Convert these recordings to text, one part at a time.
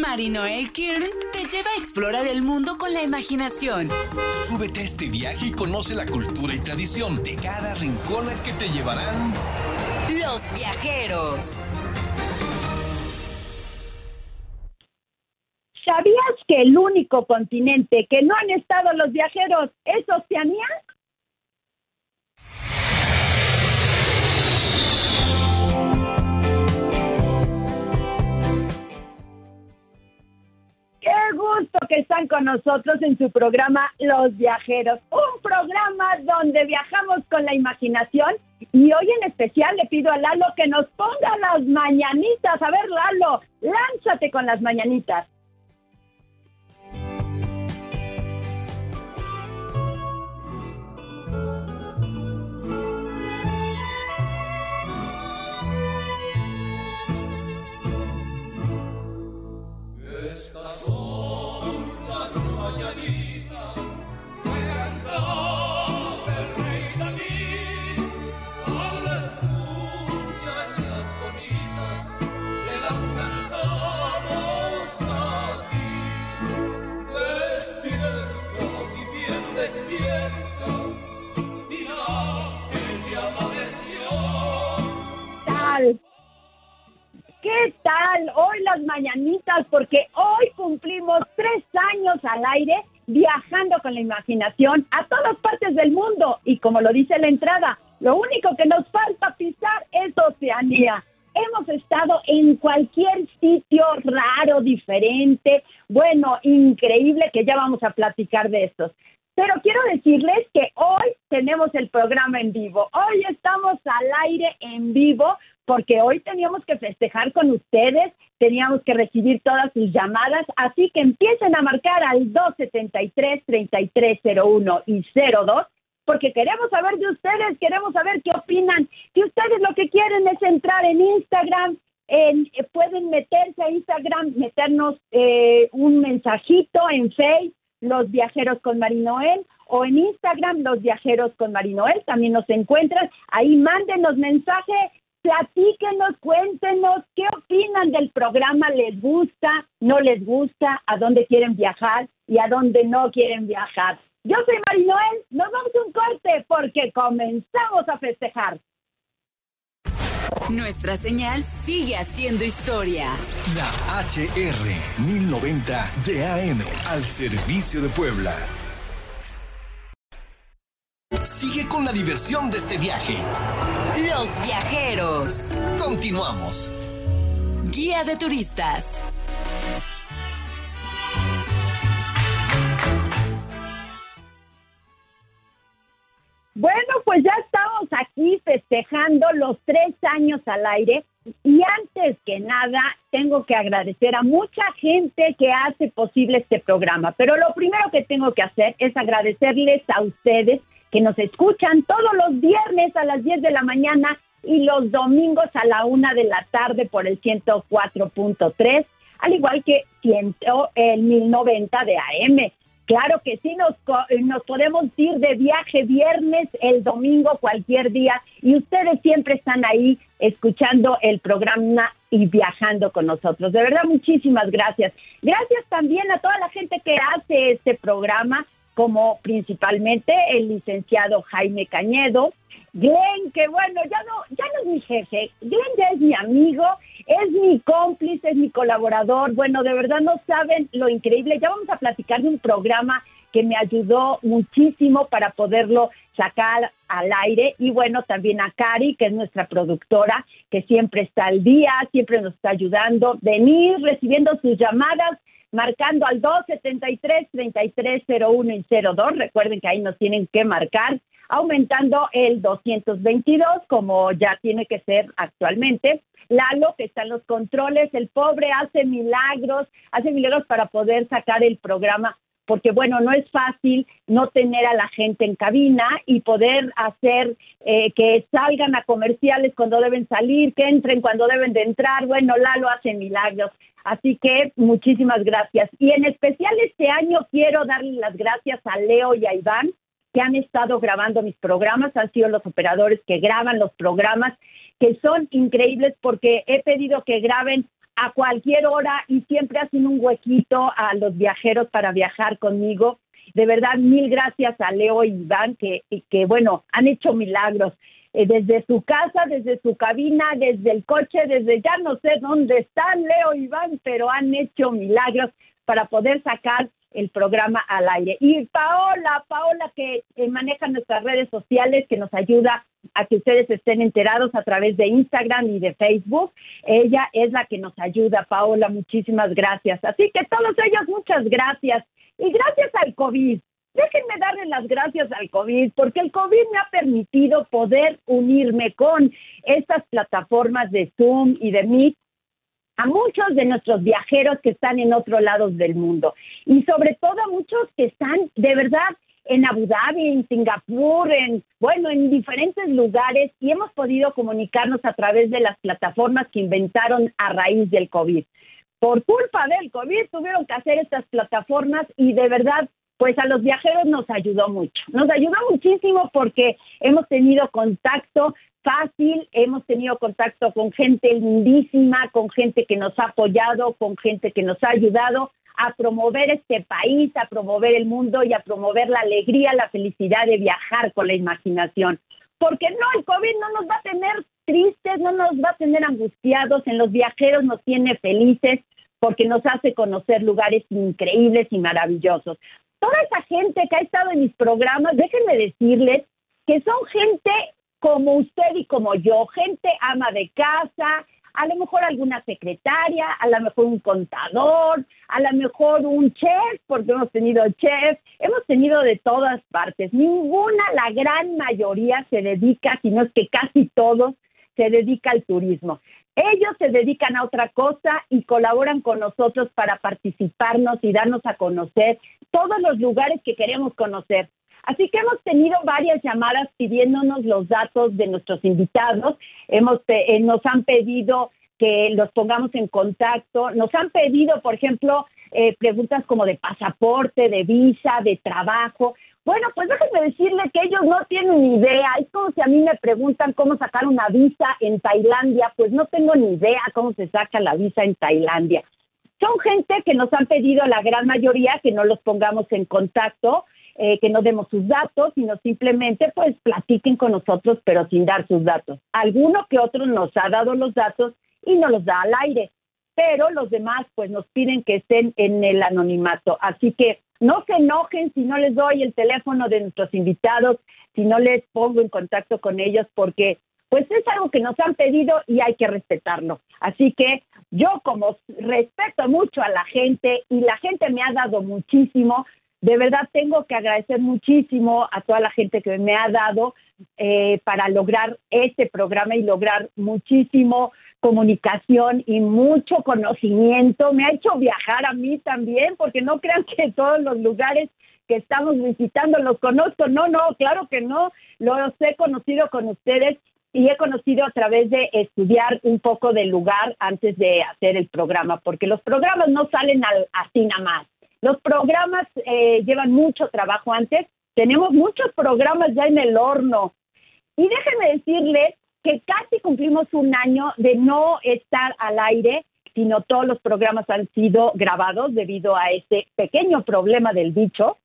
Marinoel Kern te lleva a explorar el mundo con la imaginación. Súbete a este viaje y conoce la cultura y tradición de cada rincón al que te llevarán los viajeros. ¿Sabías que el único continente que no han estado los viajeros es Oceanía? Gusto que están con nosotros en su programa Los Viajeros, un programa donde viajamos con la imaginación y hoy en especial le pido a Lalo que nos ponga las mañanitas. A ver, Lalo, lánzate con las mañanitas. Aire viajando con la imaginación a todas partes del mundo. Y como lo dice la entrada, lo único que nos falta pisar es Oceanía. Hemos estado en cualquier sitio raro, diferente, bueno, increíble, que ya vamos a platicar de estos. Pero quiero decirles que hoy tenemos el programa en vivo. Hoy estamos al aire en vivo porque hoy teníamos que festejar con ustedes, teníamos que recibir todas sus llamadas, así que empiecen a marcar al 273-3301 y 02, porque queremos saber de ustedes, queremos saber qué opinan. Si ustedes lo que quieren es entrar en Instagram, en, pueden meterse a Instagram, meternos eh, un mensajito en Facebook, Los Viajeros con Marinoel, o en Instagram, Los Viajeros con Marinoel, también nos encuentran. Ahí mándenos mensaje platíquenos, cuéntenos qué opinan del programa, les gusta, no les gusta, a dónde quieren viajar y a dónde no quieren viajar. Yo soy Marinoel, nos vamos a un corte porque comenzamos a festejar. Nuestra señal sigue haciendo historia. La HR 1090 de AM al servicio de Puebla. Sigue con la diversión de este viaje. Los viajeros. Continuamos. Guía de turistas. Bueno, pues ya estamos aquí festejando los tres años al aire y antes que nada tengo que agradecer a mucha gente que hace posible este programa, pero lo primero que tengo que hacer es agradecerles a ustedes que nos escuchan todos los viernes a las 10 de la mañana y los domingos a la una de la tarde por el 104.3, al igual que el 1090 de AM. Claro que sí, nos, nos podemos ir de viaje viernes, el domingo, cualquier día, y ustedes siempre están ahí escuchando el programa y viajando con nosotros. De verdad, muchísimas gracias. Gracias también a toda la gente que hace este programa como principalmente el licenciado Jaime Cañedo, Glenn, que bueno, ya no, ya no es mi jefe, Glenn ya es mi amigo, es mi cómplice, es mi colaborador, bueno, de verdad no saben lo increíble, ya vamos a platicar de un programa que me ayudó muchísimo para poderlo sacar al aire. Y bueno, también a Cari, que es nuestra productora, que siempre está al día, siempre nos está ayudando, venir recibiendo sus llamadas marcando al 273-3301 y 02. Recuerden que ahí nos tienen que marcar, aumentando el 222, como ya tiene que ser actualmente. Lalo, que está en los controles, el pobre hace milagros, hace milagros para poder sacar el programa porque bueno, no es fácil no tener a la gente en cabina y poder hacer eh, que salgan a comerciales cuando deben salir, que entren cuando deben de entrar. Bueno, Lalo hace milagros. Así que muchísimas gracias. Y en especial este año quiero darle las gracias a Leo y a Iván, que han estado grabando mis programas, han sido los operadores que graban los programas, que son increíbles porque he pedido que graben a cualquier hora y siempre hacen un huequito a los viajeros para viajar conmigo. De verdad, mil gracias a Leo y Iván, que, que bueno, han hecho milagros. Eh, desde su casa, desde su cabina, desde el coche, desde ya no sé dónde están Leo y Iván, pero han hecho milagros para poder sacar el programa al aire. Y Paola, Paola que maneja nuestras redes sociales, que nos ayuda a que ustedes estén enterados a través de Instagram y de Facebook. Ella es la que nos ayuda, Paola, muchísimas gracias. Así que todos ellos, muchas gracias. Y gracias al COVID. Déjenme darle las gracias al COVID, porque el COVID me ha permitido poder unirme con estas plataformas de Zoom y de Meet a muchos de nuestros viajeros que están en otros lados del mundo y sobre todo a muchos que están de verdad en Abu Dhabi, en Singapur, en bueno, en diferentes lugares y hemos podido comunicarnos a través de las plataformas que inventaron a raíz del COVID. Por culpa del COVID tuvieron que hacer estas plataformas y de verdad pues a los viajeros nos ayudó mucho. Nos ayudó muchísimo porque hemos tenido contacto fácil, hemos tenido contacto con gente lindísima, con gente que nos ha apoyado, con gente que nos ha ayudado a promover este país, a promover el mundo y a promover la alegría, la felicidad de viajar con la imaginación. Porque no, el COVID no nos va a tener tristes, no nos va a tener angustiados, en los viajeros nos tiene felices porque nos hace conocer lugares increíbles y maravillosos. Toda esa gente que ha estado en mis programas, déjenme decirles que son gente como usted y como yo, gente ama de casa, a lo mejor alguna secretaria, a lo mejor un contador, a lo mejor un chef, porque hemos tenido chef, hemos tenido de todas partes. Ninguna, la gran mayoría se dedica, si no es que casi todos, se dedica al turismo. Ellos se dedican a otra cosa y colaboran con nosotros para participarnos y darnos a conocer todos los lugares que queremos conocer. Así que hemos tenido varias llamadas pidiéndonos los datos de nuestros invitados. Hemos, eh, nos han pedido que los pongamos en contacto. Nos han pedido, por ejemplo, eh, preguntas como de pasaporte, de visa, de trabajo. Bueno, pues déjenme decirle que ellos no tienen ni idea. Es como si a mí me preguntan cómo sacar una visa en Tailandia. Pues no tengo ni idea cómo se saca la visa en Tailandia. Son gente que nos han pedido la gran mayoría que no los pongamos en contacto eh, que no demos sus datos, sino simplemente pues platiquen con nosotros, pero sin dar sus datos. Alguno que otro nos ha dado los datos y nos los da al aire, pero los demás pues nos piden que estén en el anonimato. Así que no se enojen si no les doy el teléfono de nuestros invitados, si no les pongo en contacto con ellos, porque pues es algo que nos han pedido y hay que respetarlo. Así que yo como respeto mucho a la gente y la gente me ha dado muchísimo, de verdad tengo que agradecer muchísimo a toda la gente que me ha dado eh, para lograr este programa y lograr muchísimo comunicación y mucho conocimiento. Me ha hecho viajar a mí también, porque no crean que todos los lugares que estamos visitando los conozco. No, no, claro que no. Los he conocido con ustedes y he conocido a través de estudiar un poco del lugar antes de hacer el programa, porque los programas no salen al, así nada más. Los programas eh, llevan mucho trabajo antes. Tenemos muchos programas ya en el horno. Y déjenme decirles que casi cumplimos un año de no estar al aire, sino todos los programas han sido grabados debido a ese pequeño problema del bicho.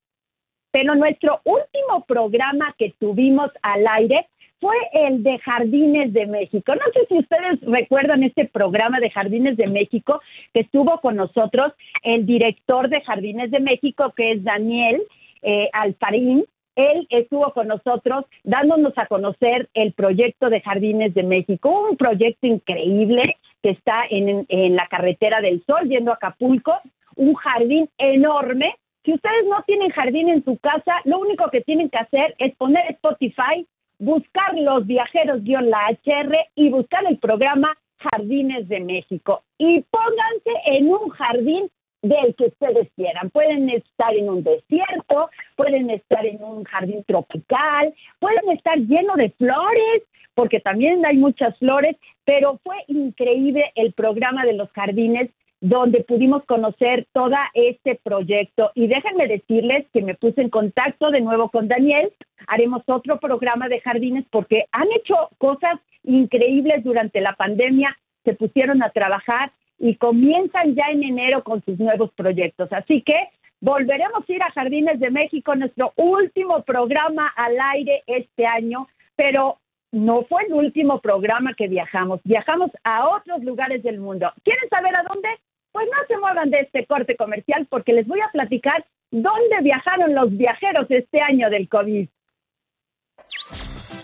Pero nuestro último programa que tuvimos al aire fue el de Jardines de México. No sé si ustedes recuerdan este programa de Jardines de México que estuvo con nosotros el director de Jardines de México, que es Daniel eh, Alfarín. Él estuvo con nosotros dándonos a conocer el proyecto de Jardines de México, un proyecto increíble que está en, la carretera del Sol, yendo a Acapulco, un jardín enorme si ustedes no tienen jardín en su casa, lo único que tienen que hacer es poner Spotify buscar los viajeros-la HR y buscar el programa Jardines de México. Y pónganse en un jardín del que ustedes quieran. Pueden estar en un desierto, pueden estar en un jardín tropical, pueden estar lleno de flores, porque también hay muchas flores, pero fue increíble el programa de los jardines donde pudimos conocer todo este proyecto. Y déjenme decirles que me puse en contacto de nuevo con Daniel. Haremos otro programa de jardines porque han hecho cosas increíbles durante la pandemia, se pusieron a trabajar y comienzan ya en enero con sus nuevos proyectos. Así que volveremos a ir a Jardines de México, nuestro último programa al aire este año, pero no fue el último programa que viajamos. Viajamos a otros lugares del mundo. ¿Quieren saber a dónde? Pues no se muevan de este corte comercial porque les voy a platicar dónde viajaron los viajeros este año del COVID.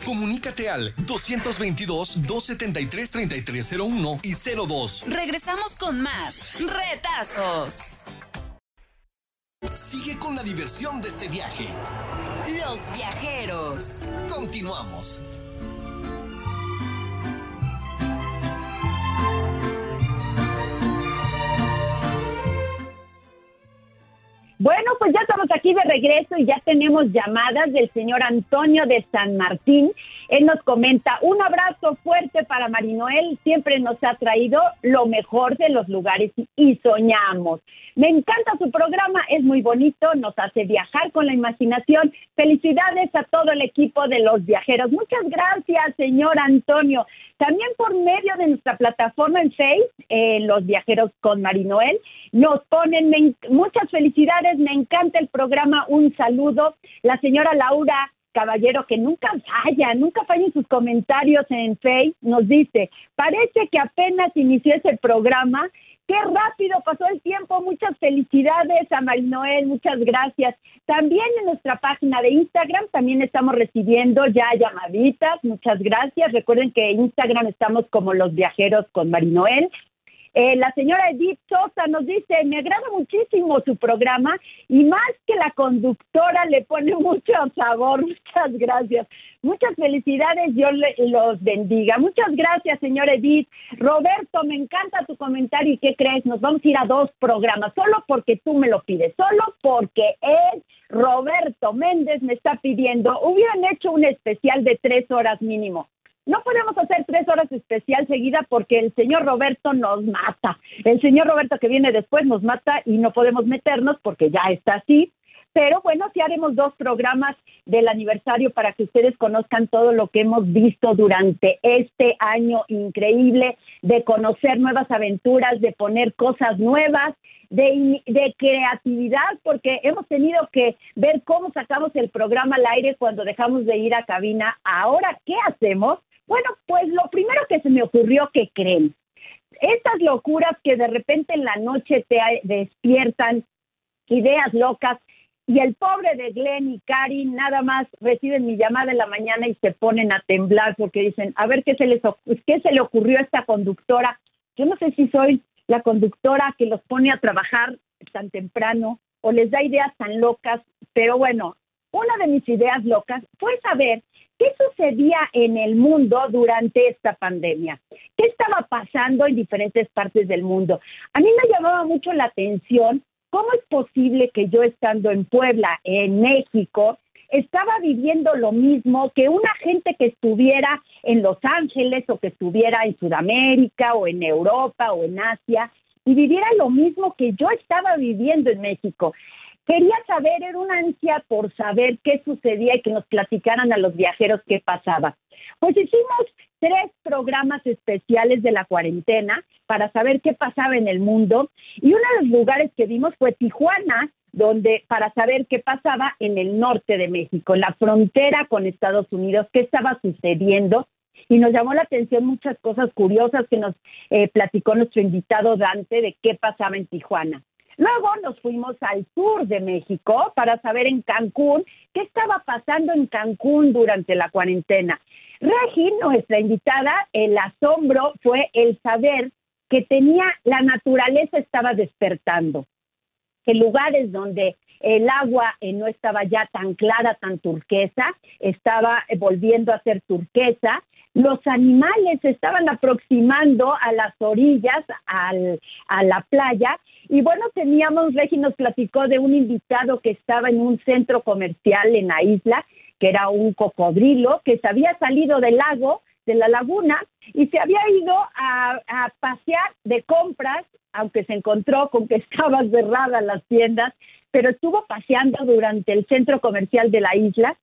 Comunícate al 222-273-3301 y 02. Regresamos con más retazos. Sigue con la diversión de este viaje. Los viajeros. Continuamos. Bueno, pues ya estamos aquí de regreso y ya tenemos llamadas del señor Antonio de San Martín. Él nos comenta, un abrazo fuerte para Marinoel, siempre nos ha traído lo mejor de los lugares y soñamos. Me encanta su programa, es muy bonito, nos hace viajar con la imaginación. Felicidades a todo el equipo de los viajeros. Muchas gracias, señor Antonio. También por medio de nuestra plataforma en Facebook, eh, Los Viajeros con Marinoel, nos ponen muchas felicidades, me encanta el programa, un saludo. La señora Laura Caballero, que nunca falla, nunca falla en sus comentarios en Facebook, nos dice, parece que apenas inició ese programa Qué rápido pasó el tiempo. Muchas felicidades a Marinoel, muchas gracias. También en nuestra página de Instagram también estamos recibiendo ya llamaditas. Muchas gracias. Recuerden que en Instagram estamos como los viajeros con Marinoel. Eh, la señora Edith Sosa nos dice, me agrada muchísimo su programa y más que la conductora le pone mucho sabor. Muchas gracias. Muchas felicidades, Dios los bendiga. Muchas gracias, señora Edith. Roberto, me encanta tu comentario y ¿qué crees? Nos vamos a ir a dos programas, solo porque tú me lo pides, solo porque él, Roberto Méndez, me está pidiendo, hubieran hecho un especial de tres horas mínimo. No podemos hacer tres horas especial seguida porque el señor Roberto nos mata. El señor Roberto que viene después nos mata y no podemos meternos porque ya está así. Pero bueno, sí haremos dos programas del aniversario para que ustedes conozcan todo lo que hemos visto durante este año increíble, de conocer nuevas aventuras, de poner cosas nuevas, de, de, creatividad, porque hemos tenido que ver cómo sacamos el programa al aire cuando dejamos de ir a cabina. Ahora, ¿qué hacemos? Bueno, pues lo primero que se me ocurrió que creen, estas locuras que de repente en la noche te despiertan ideas locas y el pobre de Glenn y Karin nada más reciben mi llamada en la mañana y se ponen a temblar porque dicen, a ver qué se les qué se le ocurrió a esta conductora. Yo no sé si soy la conductora que los pone a trabajar tan temprano o les da ideas tan locas, pero bueno, una de mis ideas locas fue saber qué sucedía en el mundo durante esta pandemia, qué estaba pasando en diferentes partes del mundo. A mí me llamaba mucho la atención cómo es posible que yo estando en Puebla, en México, estaba viviendo lo mismo que una gente que estuviera en Los Ángeles o que estuviera en Sudamérica o en Europa o en Asia y viviera lo mismo que yo estaba viviendo en México. Quería saber, era una ansia por saber qué sucedía y que nos platicaran a los viajeros qué pasaba. Pues hicimos tres programas especiales de la cuarentena para saber qué pasaba en el mundo y uno de los lugares que vimos fue Tijuana, donde para saber qué pasaba en el norte de México, en la frontera con Estados Unidos, qué estaba sucediendo y nos llamó la atención muchas cosas curiosas que nos eh, platicó nuestro invitado Dante de qué pasaba en Tijuana. Luego nos fuimos al sur de México para saber en Cancún qué estaba pasando en Cancún durante la cuarentena. Regi, nuestra invitada, el asombro fue el saber que tenía la naturaleza estaba despertando, que lugares donde el agua eh, no estaba ya tan clara, tan turquesa, estaba eh, volviendo a ser turquesa, los animales se estaban aproximando a las orillas, al, a la playa, y bueno, teníamos, Regi nos platicó de un invitado que estaba en un centro comercial en la isla, que era un cocodrilo, que se había salido del lago, de la laguna, y se había ido a, a pasear de compras, aunque se encontró con que estaban cerradas las tiendas, pero estuvo paseando durante el centro comercial de la isla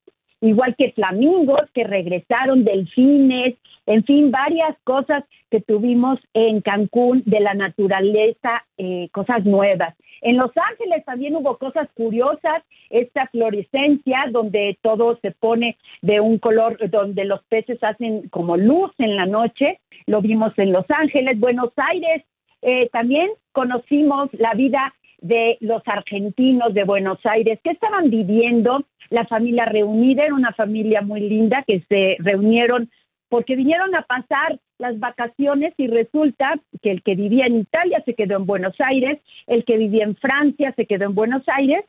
igual que flamingos que regresaron, delfines, en fin, varias cosas que tuvimos en Cancún de la naturaleza, eh, cosas nuevas. En Los Ángeles también hubo cosas curiosas, esta fluorescencia donde todo se pone de un color, donde los peces hacen como luz en la noche, lo vimos en Los Ángeles, Buenos Aires, eh, también conocimos la vida de los argentinos de Buenos Aires que estaban viviendo, la familia reunida, era una familia muy linda que se reunieron porque vinieron a pasar las vacaciones y resulta que el que vivía en Italia se quedó en Buenos Aires, el que vivía en Francia se quedó en Buenos Aires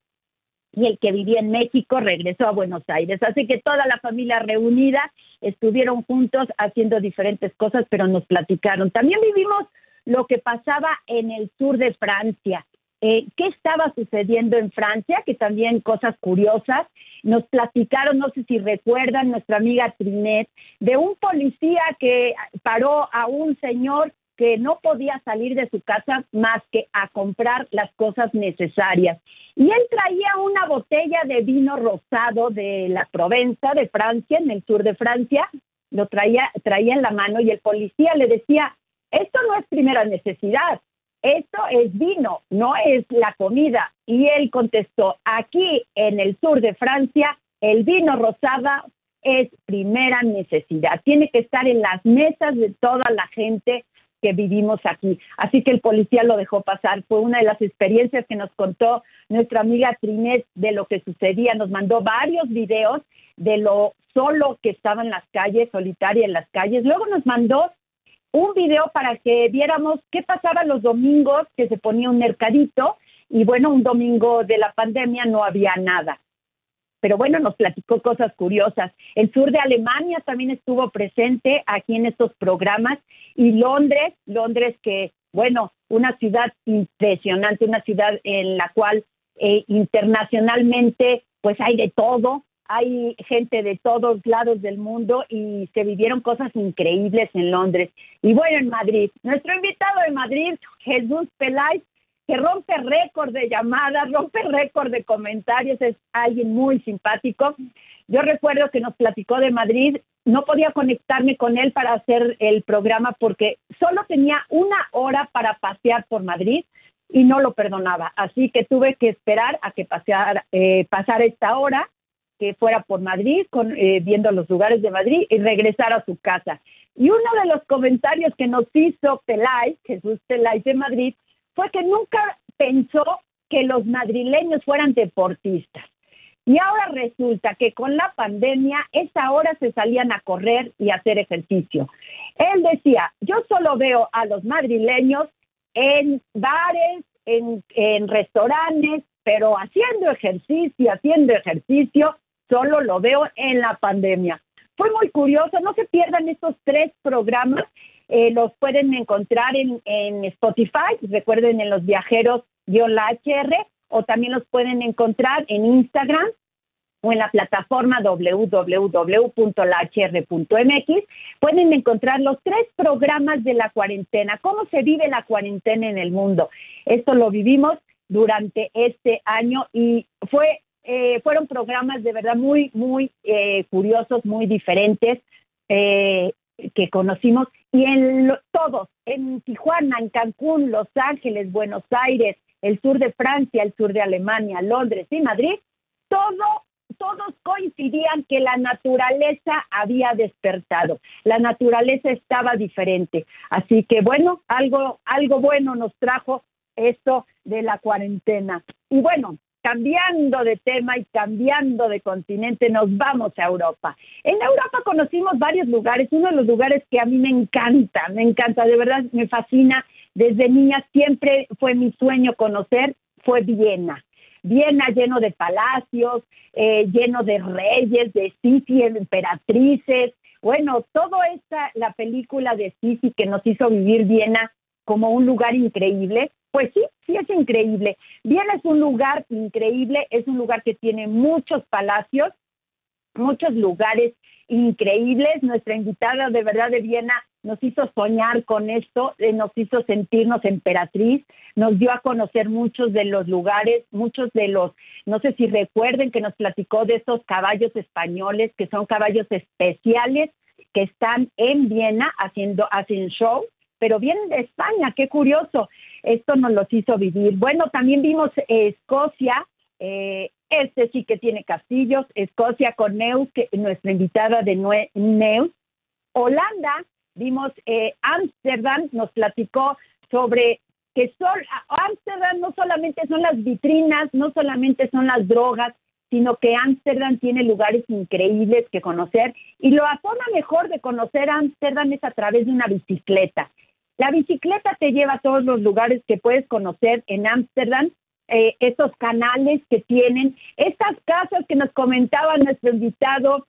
y el que vivía en México regresó a Buenos Aires. Así que toda la familia reunida estuvieron juntos haciendo diferentes cosas, pero nos platicaron. También vivimos lo que pasaba en el sur de Francia. Eh, ¿Qué estaba sucediendo en Francia? Que también cosas curiosas. Nos platicaron, no sé si recuerdan, nuestra amiga Trinet, de un policía que paró a un señor que no podía salir de su casa más que a comprar las cosas necesarias. Y él traía una botella de vino rosado de la Provenza, de Francia, en el sur de Francia, lo traía, traía en la mano y el policía le decía, esto no es primera necesidad, esto es vino, no es la comida. Y él contestó, aquí en el sur de Francia, el vino rosada es primera necesidad. Tiene que estar en las mesas de toda la gente que vivimos aquí. Así que el policía lo dejó pasar. Fue una de las experiencias que nos contó nuestra amiga Trinés de lo que sucedía. Nos mandó varios videos de lo solo que estaba en las calles, solitaria en las calles. Luego nos mandó un video para que viéramos qué pasaba los domingos, que se ponía un mercadito, y bueno, un domingo de la pandemia no había nada. Pero bueno, nos platicó cosas curiosas. El sur de Alemania también estuvo presente aquí en estos programas y Londres, Londres que, bueno, una ciudad impresionante, una ciudad en la cual eh, internacionalmente pues hay de todo, hay gente de todos lados del mundo y se vivieron cosas increíbles en Londres. Y bueno, en Madrid, nuestro invitado de Madrid, Jesús Peláez, que rompe récord de llamadas, rompe récord de comentarios, es alguien muy simpático. Yo recuerdo que nos platicó de Madrid, no podía conectarme con él para hacer el programa porque solo tenía una hora para pasear por Madrid y no lo perdonaba. Así que tuve que esperar a que paseara, eh, pasara esta hora que fuera por Madrid, con, eh, viendo los lugares de Madrid y regresar a su casa. Y uno de los comentarios que nos hizo Pelay, Jesús Pelay de Madrid, fue que nunca pensó que los madrileños fueran deportistas. Y ahora resulta que con la pandemia, esa hora se salían a correr y a hacer ejercicio. Él decía, yo solo veo a los madrileños en bares, en, en restaurantes, pero haciendo ejercicio, haciendo ejercicio, solo lo veo en la pandemia. Fue muy curioso, no se pierdan estos tres programas, eh, los pueden encontrar en, Spotify, recuerden en los viajeros la HR, o también los pueden encontrar en Instagram o en la plataforma www.lahr.mx. Pueden encontrar los tres programas de la cuarentena, cómo se vive la cuarentena en el mundo. Esto lo vivimos durante este año y fue eh, fueron programas de verdad muy, muy eh, curiosos, muy diferentes eh, que conocimos. Y en todos, en Tijuana, en Cancún, Los Ángeles, Buenos Aires, el sur de Francia, el sur de Alemania, Londres y Madrid, todo, todos coincidían que la naturaleza había despertado, la naturaleza estaba diferente. Así que bueno, algo, algo bueno nos trajo esto de la cuarentena. Y bueno, cambiando de tema y cambiando de continente, nos vamos a Europa. En Europa conocimos varios lugares, uno de los lugares que a mí me encanta, me encanta, de verdad me fascina. Desde niña siempre fue mi sueño conocer, fue Viena. Viena lleno de palacios, eh, lleno de reyes, de Sisi, emperatrices. Bueno, todo esta, la película de Sisi que nos hizo vivir Viena como un lugar increíble, pues sí, sí es increíble. Viena es un lugar increíble, es un lugar que tiene muchos palacios, muchos lugares increíbles. Nuestra invitada de verdad de Viena nos hizo soñar con esto, eh, nos hizo sentirnos emperatriz, nos dio a conocer muchos de los lugares, muchos de los, no sé si recuerden que nos platicó de esos caballos españoles, que son caballos especiales que están en Viena haciendo, hacen show, pero vienen de España, qué curioso. Esto nos los hizo vivir. Bueno, también vimos Escocia, eh, este sí que tiene castillos, Escocia con Neus, nuestra invitada de Neus. Holanda, vimos eh, Ámsterdam, nos platicó sobre que Ámsterdam no solamente son las vitrinas, no solamente son las drogas, sino que Ámsterdam tiene lugares increíbles que conocer y la forma mejor de conocer Ámsterdam es a través de una bicicleta. La bicicleta te lleva a todos los lugares que puedes conocer en Ámsterdam eh, esos canales que tienen, estas casas que nos comentaba nuestro invitado,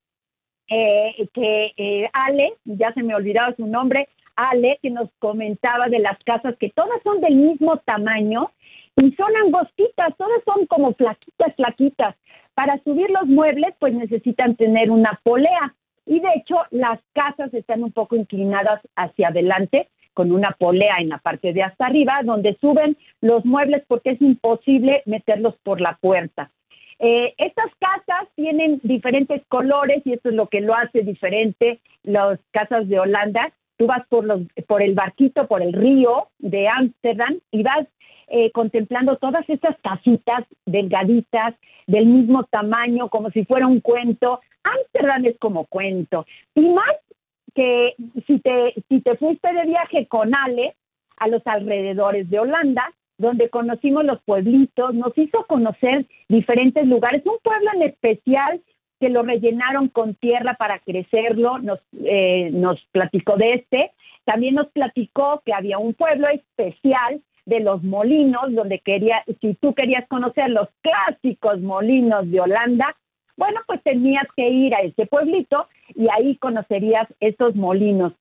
eh, que eh, Ale, ya se me olvidaba su nombre, Ale, que nos comentaba de las casas que todas son del mismo tamaño y son angostitas, todas son como flaquitas, flaquitas. Para subir los muebles, pues necesitan tener una polea. Y de hecho, las casas están un poco inclinadas hacia adelante con una polea en la parte de hasta arriba, donde suben los muebles porque es imposible meterlos por la puerta. Eh, estas casas tienen diferentes colores y esto es lo que lo hace diferente las casas de Holanda. Tú vas por, los, por el barquito, por el río de Ámsterdam y vas eh, contemplando todas estas casitas delgaditas, del mismo tamaño, como si fuera un cuento. Ámsterdam es como cuento. Y más que si te, si te fuiste de viaje con Ale a los alrededores de Holanda, donde conocimos los pueblitos, nos hizo conocer diferentes lugares, un pueblo en especial que lo rellenaron con tierra para crecerlo, nos, eh, nos platicó de este, también nos platicó que había un pueblo especial de los molinos, donde quería, si tú querías conocer los clásicos molinos de Holanda, bueno, pues tenías que ir a ese pueblito y ahí conocerías esos molinos.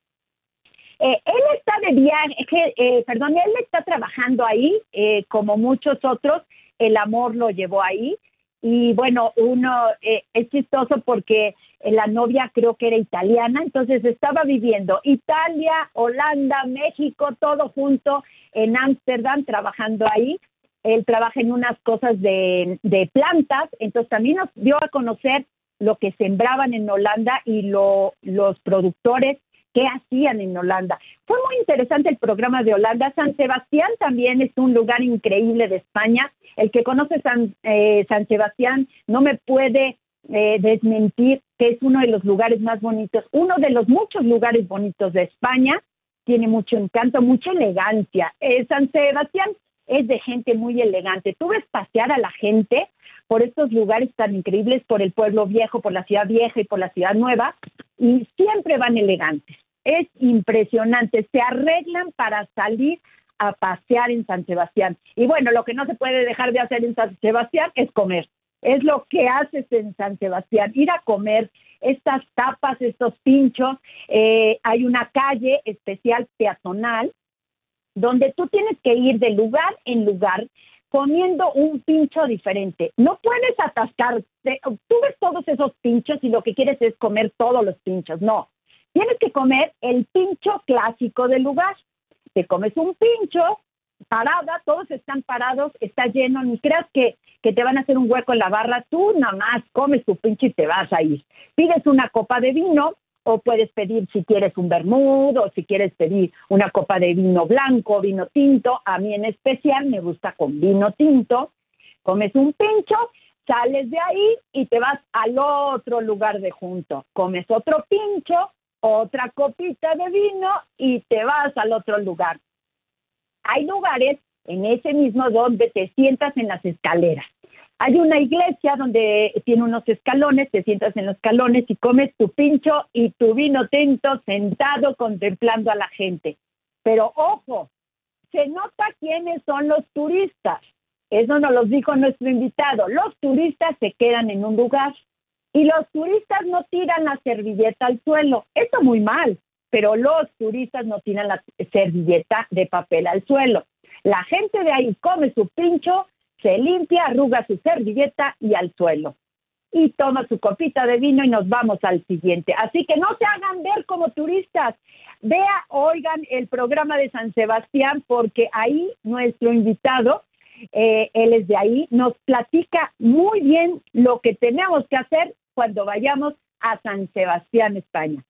Eh, él está de viaje, eh, perdón, él está trabajando ahí, eh, como muchos otros, el amor lo llevó ahí. Y bueno, uno es chistoso porque la novia creo que era italiana, entonces estaba viviendo Italia, Holanda, México, todo junto en Ámsterdam, trabajando ahí él trabaja en unas cosas de, plantas, entonces también nos dio a conocer lo que sembraban en Holanda y lo, los productores que hacían en Holanda. Fue muy interesante el programa de Holanda. San Sebastián también es un lugar increíble de España. El que conoce San, eh, San Sebastián no me puede eh, desmentir que es uno de los lugares más bonitos, uno de los muchos lugares bonitos de España. Tiene mucho encanto, mucha elegancia. Eh, San Sebastián es de gente muy elegante. Tú ves pasear a la gente por estos lugares tan increíbles, por el pueblo viejo, por la ciudad vieja y por la ciudad nueva, y siempre van elegantes. Es impresionante, se arreglan para salir a pasear en San Sebastián. Y bueno, lo que no se puede dejar de hacer en San Sebastián es comer. Es lo que haces en San Sebastián, ir a comer estas tapas, estos pinchos. Eh, hay una calle especial peatonal donde tú tienes que ir de lugar en lugar comiendo un pincho diferente. No puedes atascarte, tú ves todos esos pinchos y lo que quieres es comer todos los pinchos, no. Tienes que comer el pincho clásico del lugar. Te comes un pincho, parada, todos están parados, está lleno, ni creas que, que te van a hacer un hueco en la barra, tú nada más comes tu pincho y te vas a ir. Pides una copa de vino, o puedes pedir si quieres un vermut o si quieres pedir una copa de vino blanco, vino tinto. A mí en especial me gusta con vino tinto. Comes un pincho, sales de ahí y te vas al otro lugar de junto. Comes otro pincho, otra copita de vino y te vas al otro lugar. Hay lugares en ese mismo donde te sientas en las escaleras hay una iglesia donde tiene unos escalones, te sientas en los escalones y comes tu pincho y tu vino tinto sentado contemplando a la gente. Pero ojo, se nota quiénes son los turistas. Eso nos lo dijo nuestro invitado. Los turistas se quedan en un lugar y los turistas no tiran la servilleta al suelo. Eso muy mal, pero los turistas no tiran la servilleta de papel al suelo. La gente de ahí come su pincho se limpia, arruga su servilleta y al suelo. y toma su copita de vino y nos vamos al siguiente. Así que no se hagan ver como turistas. Vea, oigan el programa de San Sebastián porque ahí nuestro invitado, eh, él es de ahí, nos platica muy bien lo que tenemos que hacer cuando vayamos a San Sebastián, España.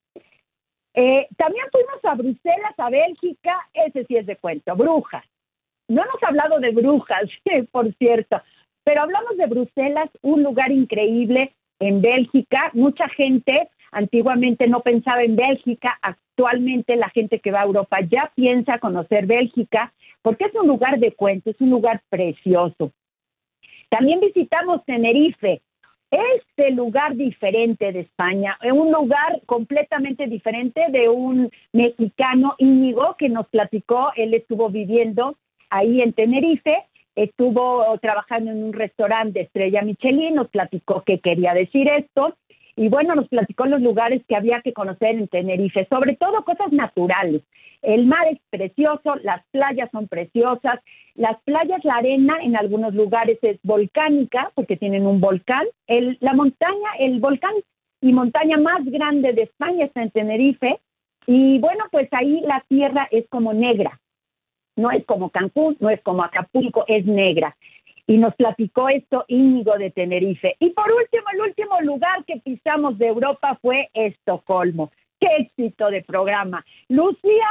Eh, también fuimos a Bruselas, a Bélgica, ese sí es de cuento, brujas. No hemos hablado de brujas, por cierto, pero hablamos de Bruselas, un lugar increíble en Bélgica. Mucha gente antiguamente no pensaba en Bélgica, actualmente la gente que va a Europa ya piensa conocer Bélgica porque es un lugar de cuento, es un lugar precioso. También visitamos Tenerife, este lugar diferente de España, un lugar completamente diferente de un mexicano Íñigo que nos platicó, él estuvo viviendo ahí en Tenerife estuvo trabajando en un restaurante de estrella Michelin, nos platicó qué quería decir esto y bueno, nos platicó los lugares que había que conocer en Tenerife, sobre todo cosas naturales. El mar es precioso, las playas son preciosas, las playas, la arena en algunos lugares es volcánica porque tienen un volcán, el, la montaña, el volcán y montaña más grande de España está en Tenerife y bueno, pues ahí la tierra es como negra, no es como Cancún, no es como Acapulco, es negra. Y nos platicó esto Íñigo de Tenerife. Y por último, el último lugar que pisamos de Europa fue Estocolmo. ¡Qué éxito de programa! Lucía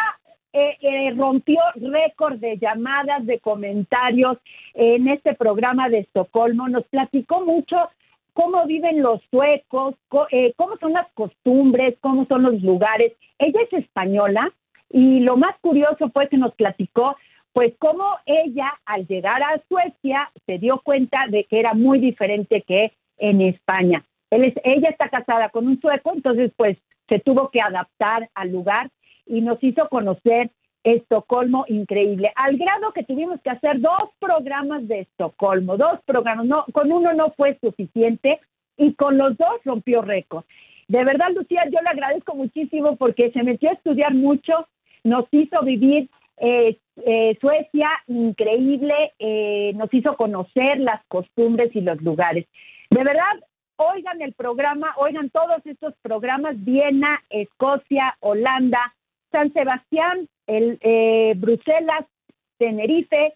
eh, eh, rompió récord de llamadas, de comentarios en este programa de Estocolmo. Nos platicó mucho cómo viven los suecos, eh, cómo son las costumbres, cómo son los lugares. Ella es española, y lo más curioso fue que nos platicó, pues cómo ella al llegar a Suecia se dio cuenta de que era muy diferente que en España. Él es, ella está casada con un sueco, entonces pues se tuvo que adaptar al lugar y nos hizo conocer Estocolmo increíble, al grado que tuvimos que hacer dos programas de Estocolmo, dos programas, no, con uno no fue suficiente y con los dos rompió récord. De verdad, Lucía, yo le agradezco muchísimo porque se metió a estudiar mucho, nos hizo vivir eh, eh, Suecia increíble, eh, nos hizo conocer las costumbres y los lugares. De verdad, oigan el programa, oigan todos estos programas, Viena, Escocia, Holanda, San Sebastián, el, Bruselas, Tenerife,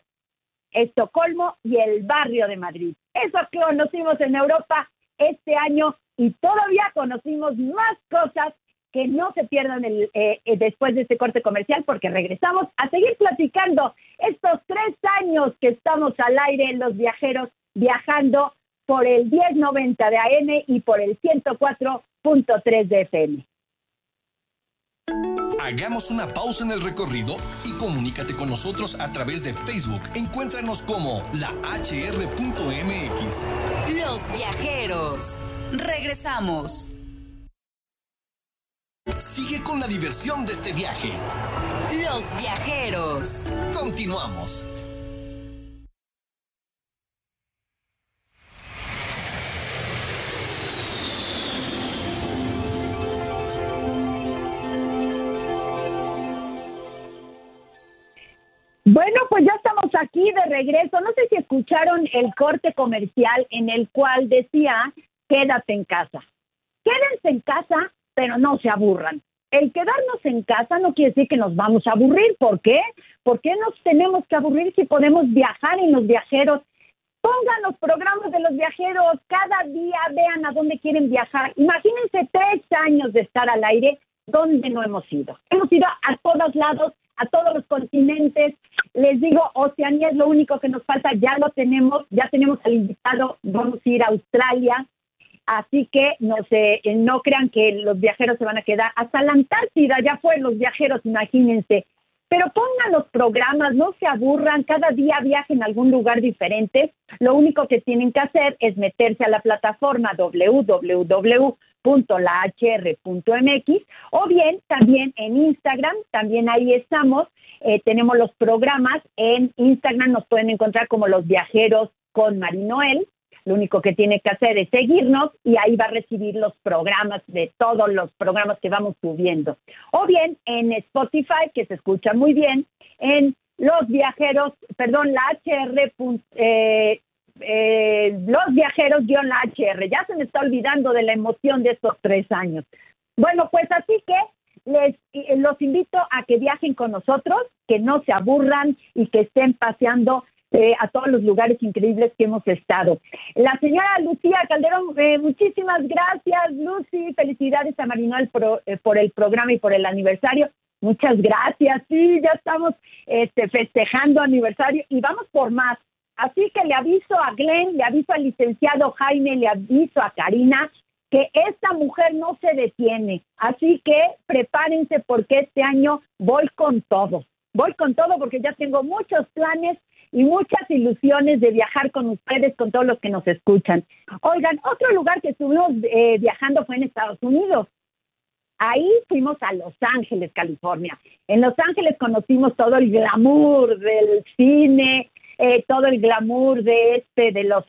Estocolmo y el barrio de Madrid. Eso que conocimos en Europa este año y todavía conocimos más cosas que no se pierdan el, eh, eh, después de este corte comercial porque regresamos a seguir platicando estos tres años que estamos al aire en los viajeros viajando por el 1090 de AM y por el 104.3 de FM. Hagamos una pausa en el recorrido y comunícate con nosotros a través de Facebook. Encuéntranos como la hr.mx. Los viajeros. Regresamos. Sigue con la diversión de este viaje. Los viajeros. Continuamos. Bueno, pues ya estamos aquí de regreso. No sé si escucharon el corte comercial en el cual decía, quédate en casa. Quédense en casa pero no se aburran. El quedarnos en casa no quiere decir que nos vamos a aburrir. ¿Por qué? ¿Por qué nos tenemos que aburrir si podemos viajar en los viajeros? Pongan los programas de los viajeros, cada día vean a dónde quieren viajar. Imagínense tres años de estar al aire, ¿dónde no hemos ido? Hemos ido a todos lados, a todos los continentes. Les digo, Oceanía es lo único que nos falta, ya lo tenemos, ya tenemos al invitado, vamos a ir a Australia, Así que no se, eh, no crean que los viajeros se van a quedar hasta la Antártida, ya fue los viajeros, imagínense. Pero pongan los programas, no se aburran, cada día viajen a algún lugar diferente. Lo único que tienen que hacer es meterse a la plataforma www.lahr.mx o bien también en Instagram, también ahí estamos. Eh, tenemos los programas en Instagram, nos pueden encontrar como los viajeros con Marinoel lo único que tiene que hacer es seguirnos y ahí va a recibir los programas de todos los programas que vamos subiendo. O bien en Spotify, que se escucha muy bien, en los viajeros, perdón, la HR, eh, eh, Los viajeros guion la HR. Ya se me está olvidando de la emoción de estos tres años. Bueno, pues así que les eh, los invito a que viajen con nosotros, que no se aburran y que estén paseando eh, a todos los lugares increíbles que hemos estado. La señora Lucía Calderón, eh, muchísimas gracias, Lucy. Felicidades a Marinol por, por, el programa y por el aniversario. Muchas gracias. Sí, ya estamos este, festejando aniversario y vamos por más. Así que le aviso a Glenn, le aviso al licenciado Jaime, le aviso a Karina que esta mujer no se detiene. Así que prepárense porque este año voy con todo. Voy con todo porque ya tengo muchos planes y muchas ilusiones de viajar con ustedes, con todos los que nos escuchan. Oigan, otro lugar que estuvimos eh, viajando fue en Estados Unidos. Ahí fuimos a Los Ángeles, California. En Los Ángeles conocimos todo el glamour del cine, eh, todo el glamour de este, de los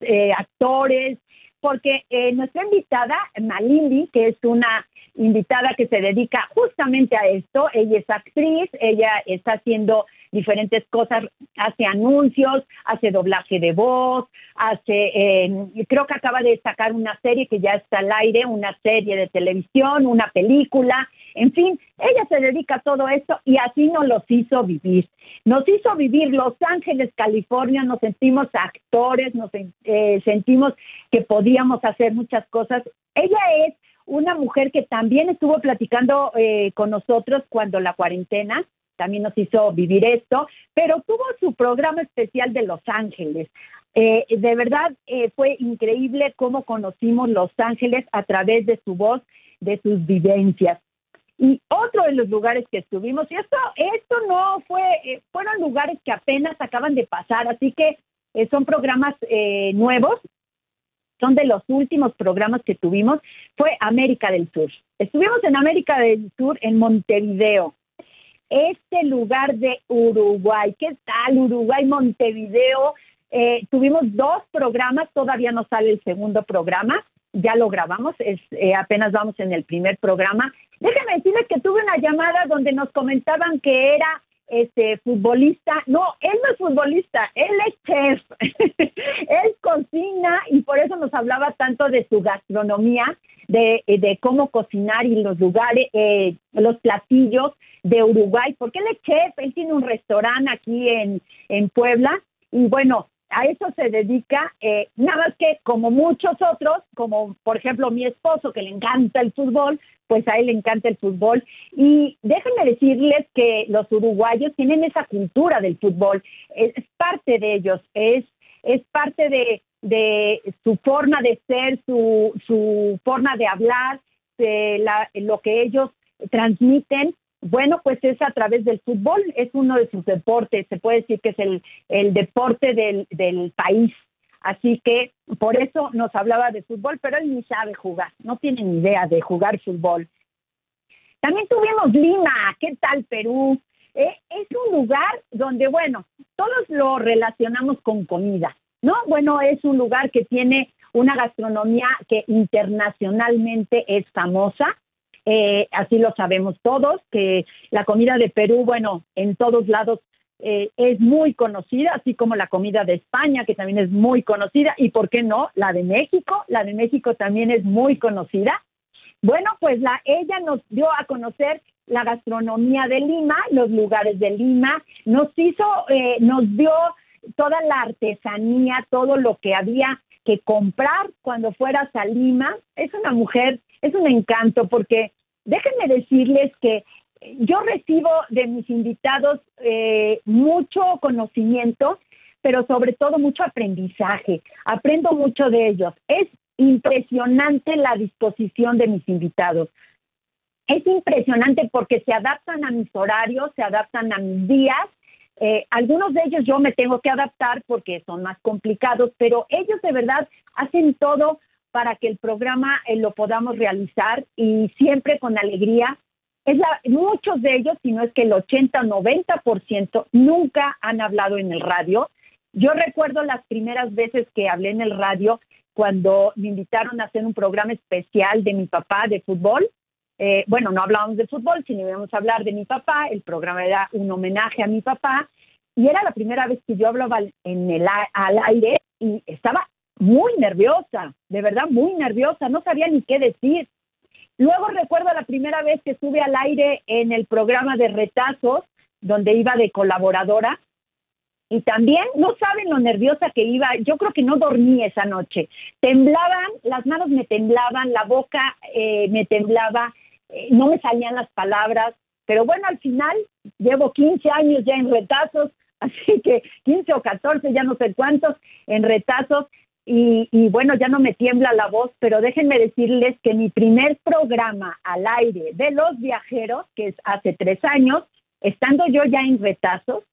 eh, actores, porque eh, nuestra invitada, Malindi, que es una invitada que se dedica justamente a esto, ella es actriz, ella está haciendo diferentes cosas, hace anuncios, hace doblaje de voz, hace, eh, creo que acaba de sacar una serie que ya está al aire, una serie de televisión, una película, en fin, ella se dedica a todo esto y así nos los hizo vivir. Nos hizo vivir Los Ángeles, California, nos sentimos actores, nos eh, sentimos que podíamos hacer muchas cosas. Ella es una mujer que también estuvo platicando eh, con nosotros cuando la cuarentena también nos hizo vivir esto, pero tuvo su programa especial de Los Ángeles. Eh, de verdad fue increíble cómo conocimos Los Ángeles a través de su voz, de sus vivencias. Y otro de los lugares que estuvimos, y esto, esto no fue, eh, fueron lugares que apenas acaban de pasar, así que eh, son programas eh, nuevos, son de los últimos programas que tuvimos, fue América del Sur. Estuvimos en América del Sur, en Montevideo, este lugar de Uruguay. ¿Qué tal Uruguay, Montevideo? tuvimos dos programas, todavía no sale el segundo programa, ya lo grabamos, es, apenas vamos en el primer programa Déjeme decirles que tuve una llamada donde nos comentaban que era este futbolista. No, él no es futbolista, él es chef. él cocina y por eso nos hablaba tanto de su gastronomía, de, de cómo cocinar y los lugares, eh, los platillos de Uruguay, porque él es chef, él tiene un restaurante aquí en, en Puebla. Y bueno, a eso se dedica, eh, nada más que como muchos otros, como por ejemplo mi esposo que le encanta el fútbol, pues a él le encanta el fútbol. Y déjenme decirles que los uruguayos tienen esa cultura del fútbol, es, parte de ellos, es, es parte de, de su forma de ser, su, su forma de hablar, de la, lo que ellos transmiten bueno, pues es a través del fútbol, es uno de sus deportes, se puede decir que es el, deporte del, del país. Así que por eso nos hablaba de fútbol, pero él ni sabe jugar, no tiene ni idea de jugar fútbol. También tuvimos Lima, ¿qué tal Perú? Eh, es un lugar donde, bueno, todos lo relacionamos con comida, ¿no? Bueno, es un lugar que tiene una gastronomía que internacionalmente es famosa, eh, así lo sabemos todos, que la comida de Perú, bueno, en todos lados eh, es muy conocida, así como la comida de España, que también es muy conocida, y por qué no, la de México, la de México también es muy conocida. Bueno, pues la, ella nos dio a conocer la gastronomía de Lima, los lugares de Lima, nos hizo, eh, nos dio toda la artesanía, todo lo que había que comprar cuando fueras a Lima. Es una mujer, es un encanto porque déjenme decirles que yo recibo de mis invitados eh, mucho conocimiento, pero sobre todo mucho aprendizaje. Aprendo mucho de ellos. Es impresionante la disposición de mis invitados. Es impresionante porque se adaptan a mis horarios, se adaptan a mis días. Eh, algunos de ellos yo me tengo que adaptar porque son más complicados, pero ellos de verdad hacen todo para que el programa eh, lo podamos realizar y siempre con alegría es la, muchos de ellos, si no es que el 80 90%, nunca han hablado en el radio. Yo recuerdo las primeras veces que hablé en el radio cuando me invitaron a hacer un programa especial de mi papá de fútbol. Eh, bueno, no hablábamos de fútbol, sino íbamos a hablar de mi papá. El programa era un homenaje a mi papá y era la primera vez que yo hablaba en el, al aire y estaba muy nerviosa, de verdad muy nerviosa, no sabía ni qué decir. Luego recuerdo la primera vez que estuve al aire en el programa de retazos, donde iba de colaboradora, y también no saben lo nerviosa que iba, yo creo que no dormí esa noche. Temblaban, las manos me temblaban, la boca eh, me temblaba, eh, no me salían las palabras, pero bueno, al final llevo 15 años ya en retazos, así que 15 o 14, ya no sé cuántos, en retazos, y, y, bueno, ya no me tiembla la voz, pero déjenme decirles que mi primer programa al aire de los viajeros, que es hace tres años, estando yo ya en retazos,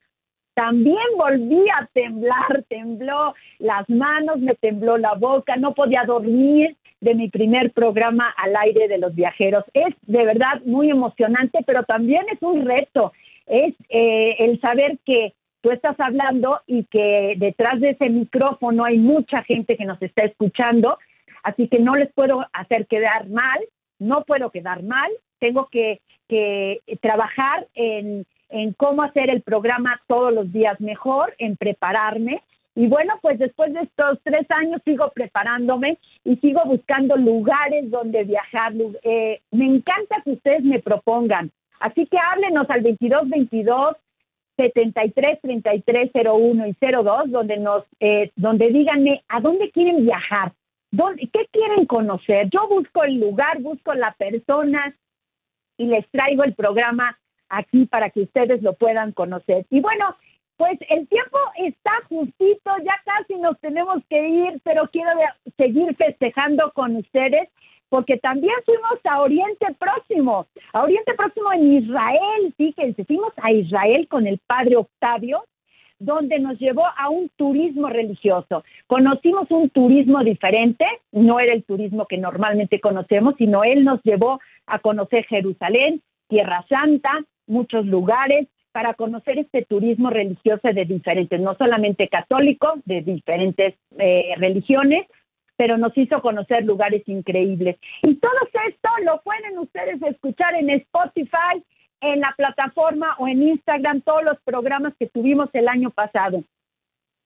también volví a temblar, tembló las manos, me tembló la boca, no podía dormir de mi primer programa al aire de los viajeros. Es de verdad muy emocionante, pero también es un reto, es eh, el saber que tú estás hablando y que detrás de ese micrófono hay mucha gente que nos está escuchando, así que no les puedo hacer quedar mal, no puedo quedar mal, tengo que, que trabajar en en cómo hacer el programa todos los días mejor, en prepararme. Y bueno, pues después de estos tres años sigo preparándome y sigo buscando lugares donde viajar. Eh, me encanta que ustedes me propongan. Así que háblenos al 2222 73 33 01 y 02, donde nos, eh, donde díganme a dónde quieren viajar, dónde, qué quieren conocer. Yo busco el lugar, busco la persona y les traigo el programa aquí para que ustedes lo puedan conocer. Y bueno, pues el tiempo está justito, ya casi nos tenemos que ir, pero quiero seguir festejando con ustedes porque también fuimos a Oriente Próximo, a Oriente Próximo en Israel, fíjense, fuimos a Israel con el padre Octavio, donde nos llevó a un turismo religioso. Conocimos un turismo diferente, no era el turismo que normalmente conocemos, sino él nos llevó a conocer Jerusalén, Tierra Santa, muchos lugares para conocer este turismo religioso de diferentes, no solamente católico, de diferentes eh, religiones, pero nos hizo conocer lugares increíbles. Y todo esto lo pueden ustedes escuchar en Spotify, en la plataforma o en Instagram, todos los programas que tuvimos el año pasado.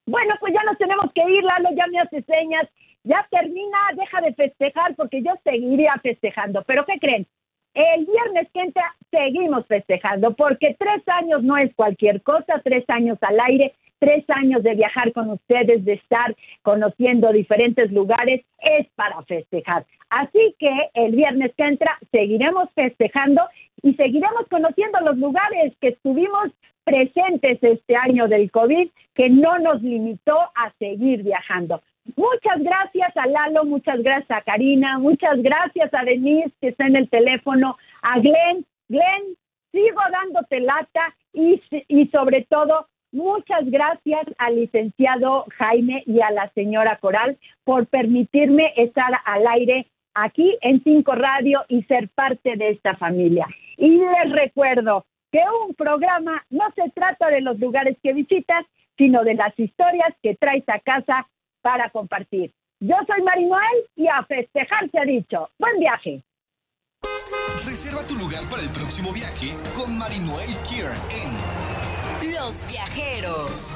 Bueno, pues ya nos tenemos que ir, Lalo, ya me hace señas, ya termina, deja de festejar porque yo seguiría festejando. Pero ¿qué creen? El viernes que entra seguimos festejando porque tres años no es cualquier cosa, tres años al aire, tres años de viajar con ustedes, de estar conociendo diferentes lugares, es para festejar. Así que el viernes que entra seguiremos festejando y seguiremos conociendo los lugares que estuvimos presentes este año del COVID, que no nos limitó a seguir viajando. Muchas gracias a Lalo, muchas gracias a Karina, muchas gracias a Denise que está en el teléfono, a Glenn. Glenn, sigo dándote lata y, y sobre todo muchas gracias al licenciado Jaime y a la señora Coral por permitirme estar al aire aquí en Cinco Radio y ser parte de esta familia. Y les recuerdo que un programa no se trata de los lugares que visitas, sino de las historias que traes a casa para compartir. Yo soy Marinoel y a festejar se ha dicho. Buen viaje. Reserva tu lugar para el próximo viaje con Marinoel Kier en Los Viajeros.